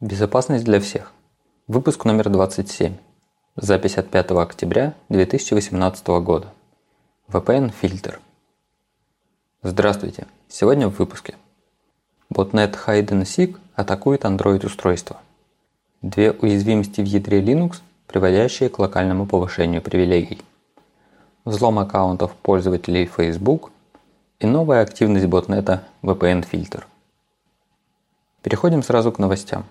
Безопасность для всех. Выпуск номер 27. Запись от 5 октября 2018 года. VPN-фильтр. Здравствуйте. Сегодня в выпуске. Botnet Hide and Seek атакует Android-устройство. Две уязвимости в ядре Linux, приводящие к локальному повышению привилегий. Взлом аккаунтов пользователей Facebook и новая активность ботнета VPN-фильтр. Переходим сразу к новостям.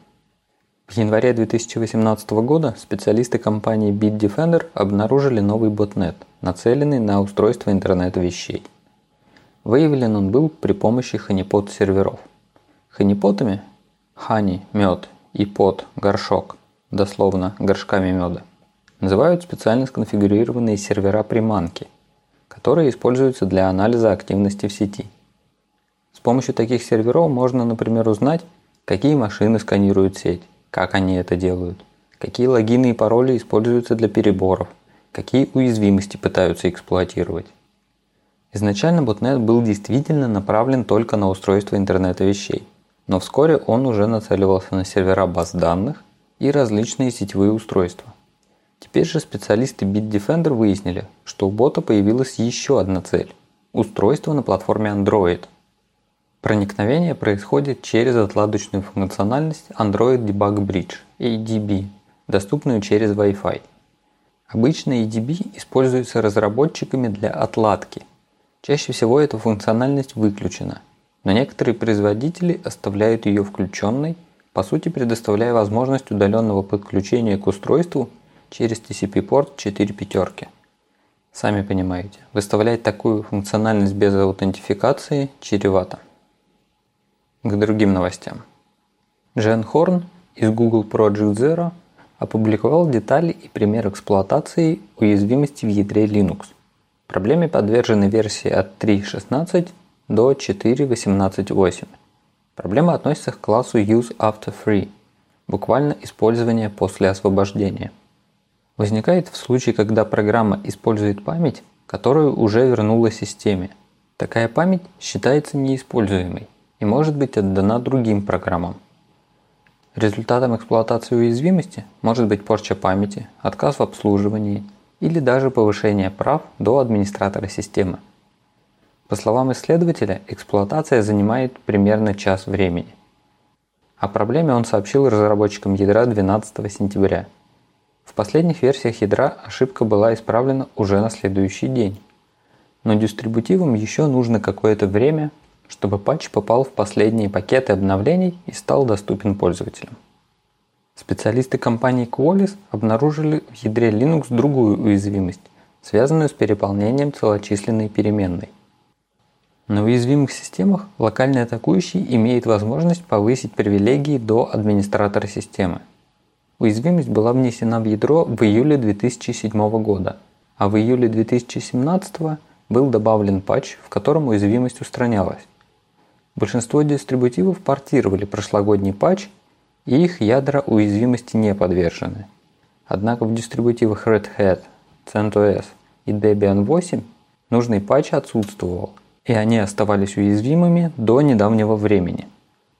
В январе 2018 года специалисты компании Bitdefender обнаружили новый ботнет, нацеленный на устройство интернета вещей. Выявлен он был при помощи ханипот серверов. Ханипотами – хани – мед и пот – горшок, дословно горшками меда, называют специально сконфигурированные сервера-приманки, которые используются для анализа активности в сети. С помощью таких серверов можно, например, узнать, какие машины сканируют сеть, как они это делают, какие логины и пароли используются для переборов, какие уязвимости пытаются эксплуатировать. Изначально ботнет был действительно направлен только на устройство интернета вещей, но вскоре он уже нацеливался на сервера баз данных и различные сетевые устройства. Теперь же специалисты Bitdefender выяснили, что у бота появилась еще одна цель – устройство на платформе Android – Проникновение происходит через отладочную функциональность Android Debug Bridge ADB, доступную через Wi-Fi. Обычно ADB используется разработчиками для отладки. Чаще всего эта функциональность выключена, но некоторые производители оставляют ее включенной, по сути предоставляя возможность удаленного подключения к устройству через TCP-порт 4 пятерки. Сами понимаете, выставлять такую функциональность без аутентификации чревато. К другим новостям. Джен Хорн из Google Project Zero опубликовал детали и пример эксплуатации уязвимости в ядре Linux. Проблеме подвержены версии от 3.16 до 4.18.8. Проблема относится к классу Use After Free, буквально использование после освобождения. Возникает в случае, когда программа использует память, которую уже вернула системе. Такая память считается неиспользуемой и может быть отдана другим программам. Результатом эксплуатации уязвимости может быть порча памяти, отказ в обслуживании или даже повышение прав до администратора системы. По словам исследователя, эксплуатация занимает примерно час времени. О проблеме он сообщил разработчикам ядра 12 сентября. В последних версиях ядра ошибка была исправлена уже на следующий день. Но дистрибутивам еще нужно какое-то время, чтобы патч попал в последние пакеты обновлений и стал доступен пользователям. Специалисты компании Qualys обнаружили в ядре Linux другую уязвимость, связанную с переполнением целочисленной переменной. На уязвимых системах локальный атакующий имеет возможность повысить привилегии до администратора системы. Уязвимость была внесена в ядро в июле 2007 года, а в июле 2017 был добавлен патч, в котором уязвимость устранялась. Большинство дистрибутивов портировали прошлогодний патч, и их ядра уязвимости не подвержены. Однако в дистрибутивах Red Hat, CentOS и Debian 8 нужный патч отсутствовал, и они оставались уязвимыми до недавнего времени.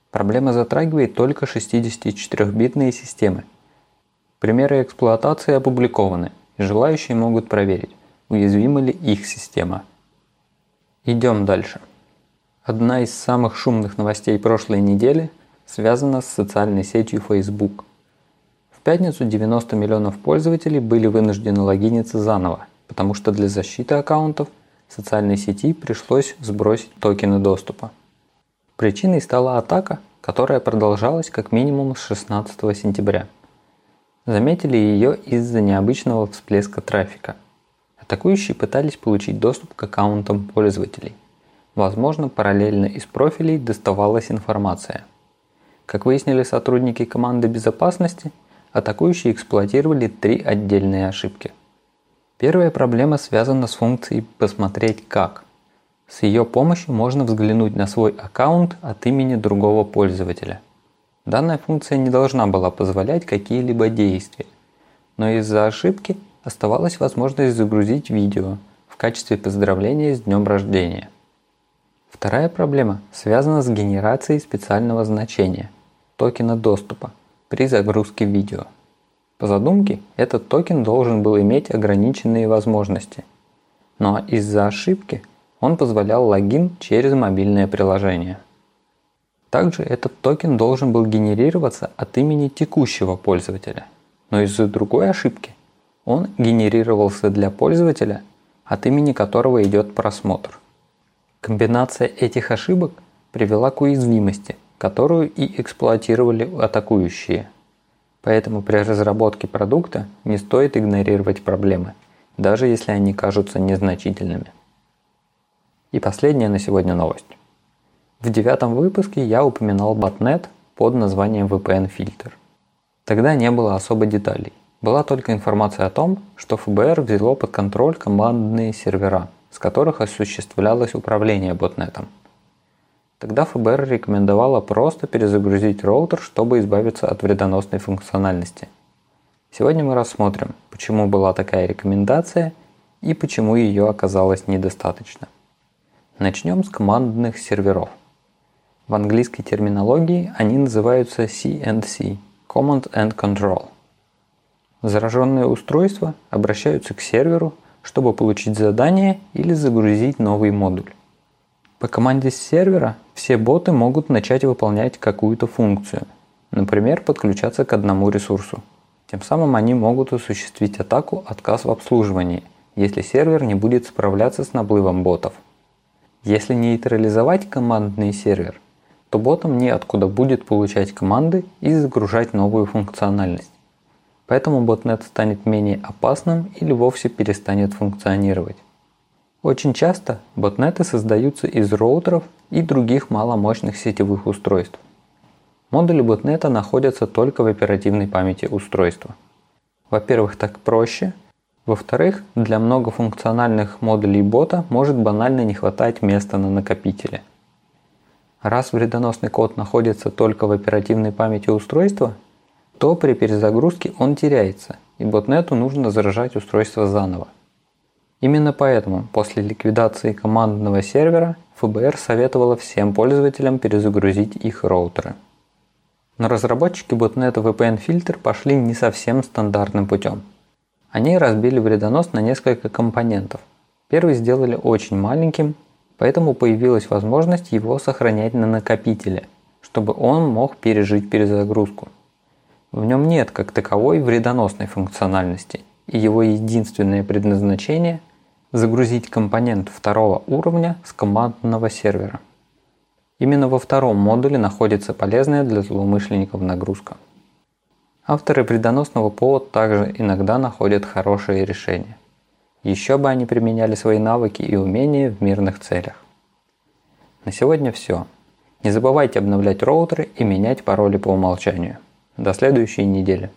Проблема затрагивает только 64-битные системы. Примеры эксплуатации опубликованы, и желающие могут проверить, уязвима ли их система. Идем дальше. Одна из самых шумных новостей прошлой недели связана с социальной сетью Facebook. В пятницу 90 миллионов пользователей были вынуждены логиниться заново, потому что для защиты аккаунтов социальной сети пришлось сбросить токены доступа. Причиной стала атака, которая продолжалась как минимум с 16 сентября. Заметили ее из-за необычного всплеска трафика. Атакующие пытались получить доступ к аккаунтам пользователей – Возможно, параллельно из профилей доставалась информация. Как выяснили сотрудники команды безопасности, атакующие эксплуатировали три отдельные ошибки. Первая проблема связана с функцией «посмотреть как». С ее помощью можно взглянуть на свой аккаунт от имени другого пользователя. Данная функция не должна была позволять какие-либо действия, но из-за ошибки оставалась возможность загрузить видео в качестве поздравления с днем рождения – Вторая проблема связана с генерацией специального значения – токена доступа, при загрузке видео. По задумке, этот токен должен был иметь ограниченные возможности, но из-за ошибки он позволял логин через мобильное приложение. Также этот токен должен был генерироваться от имени текущего пользователя, но из-за другой ошибки он генерировался для пользователя, от имени которого идет просмотр. Комбинация этих ошибок привела к уязвимости, которую и эксплуатировали атакующие. Поэтому при разработке продукта не стоит игнорировать проблемы, даже если они кажутся незначительными. И последняя на сегодня новость. В девятом выпуске я упоминал ботнет под названием VPN-фильтр. Тогда не было особо деталей. Была только информация о том, что ФБР взяло под контроль командные сервера, с которых осуществлялось управление ботнетом. Тогда ФБР рекомендовало просто перезагрузить роутер, чтобы избавиться от вредоносной функциональности. Сегодня мы рассмотрим, почему была такая рекомендация и почему ее оказалось недостаточно. Начнем с командных серверов. В английской терминологии они называются CNC – Command and Control. Зараженные устройства обращаются к серверу, чтобы получить задание или загрузить новый модуль. По команде с сервера все боты могут начать выполнять какую-то функцию, например, подключаться к одному ресурсу. Тем самым они могут осуществить атаку отказ в обслуживании, если сервер не будет справляться с наплывом ботов. Если нейтрализовать командный сервер – то ботам неоткуда будет получать команды и загружать новую функциональность. Поэтому ботнет станет менее опасным или вовсе перестанет функционировать. Очень часто ботнеты создаются из роутеров и других маломощных сетевых устройств. Модули ботнета находятся только в оперативной памяти устройства. Во-первых, так проще. Во-вторых, для многофункциональных модулей бота может банально не хватать места на накопителе – Раз вредоносный код находится только в оперативной памяти устройства, то при перезагрузке он теряется, и ботнету нужно заражать устройство заново. Именно поэтому после ликвидации командного сервера ФБР советовало всем пользователям перезагрузить их роутеры. Но разработчики ботнета VPN Filter пошли не совсем стандартным путем. Они разбили вредонос на несколько компонентов. Первый сделали очень маленьким Поэтому появилась возможность его сохранять на накопителе, чтобы он мог пережить перезагрузку. В нем нет как таковой вредоносной функциональности, и его единственное предназначение – загрузить компонент второго уровня с командного сервера. Именно во втором модуле находится полезная для злоумышленников нагрузка. Авторы вредоносного ПО также иногда находят хорошие решения. Еще бы они применяли свои навыки и умения в мирных целях. На сегодня все. Не забывайте обновлять роутеры и менять пароли по умолчанию. До следующей недели.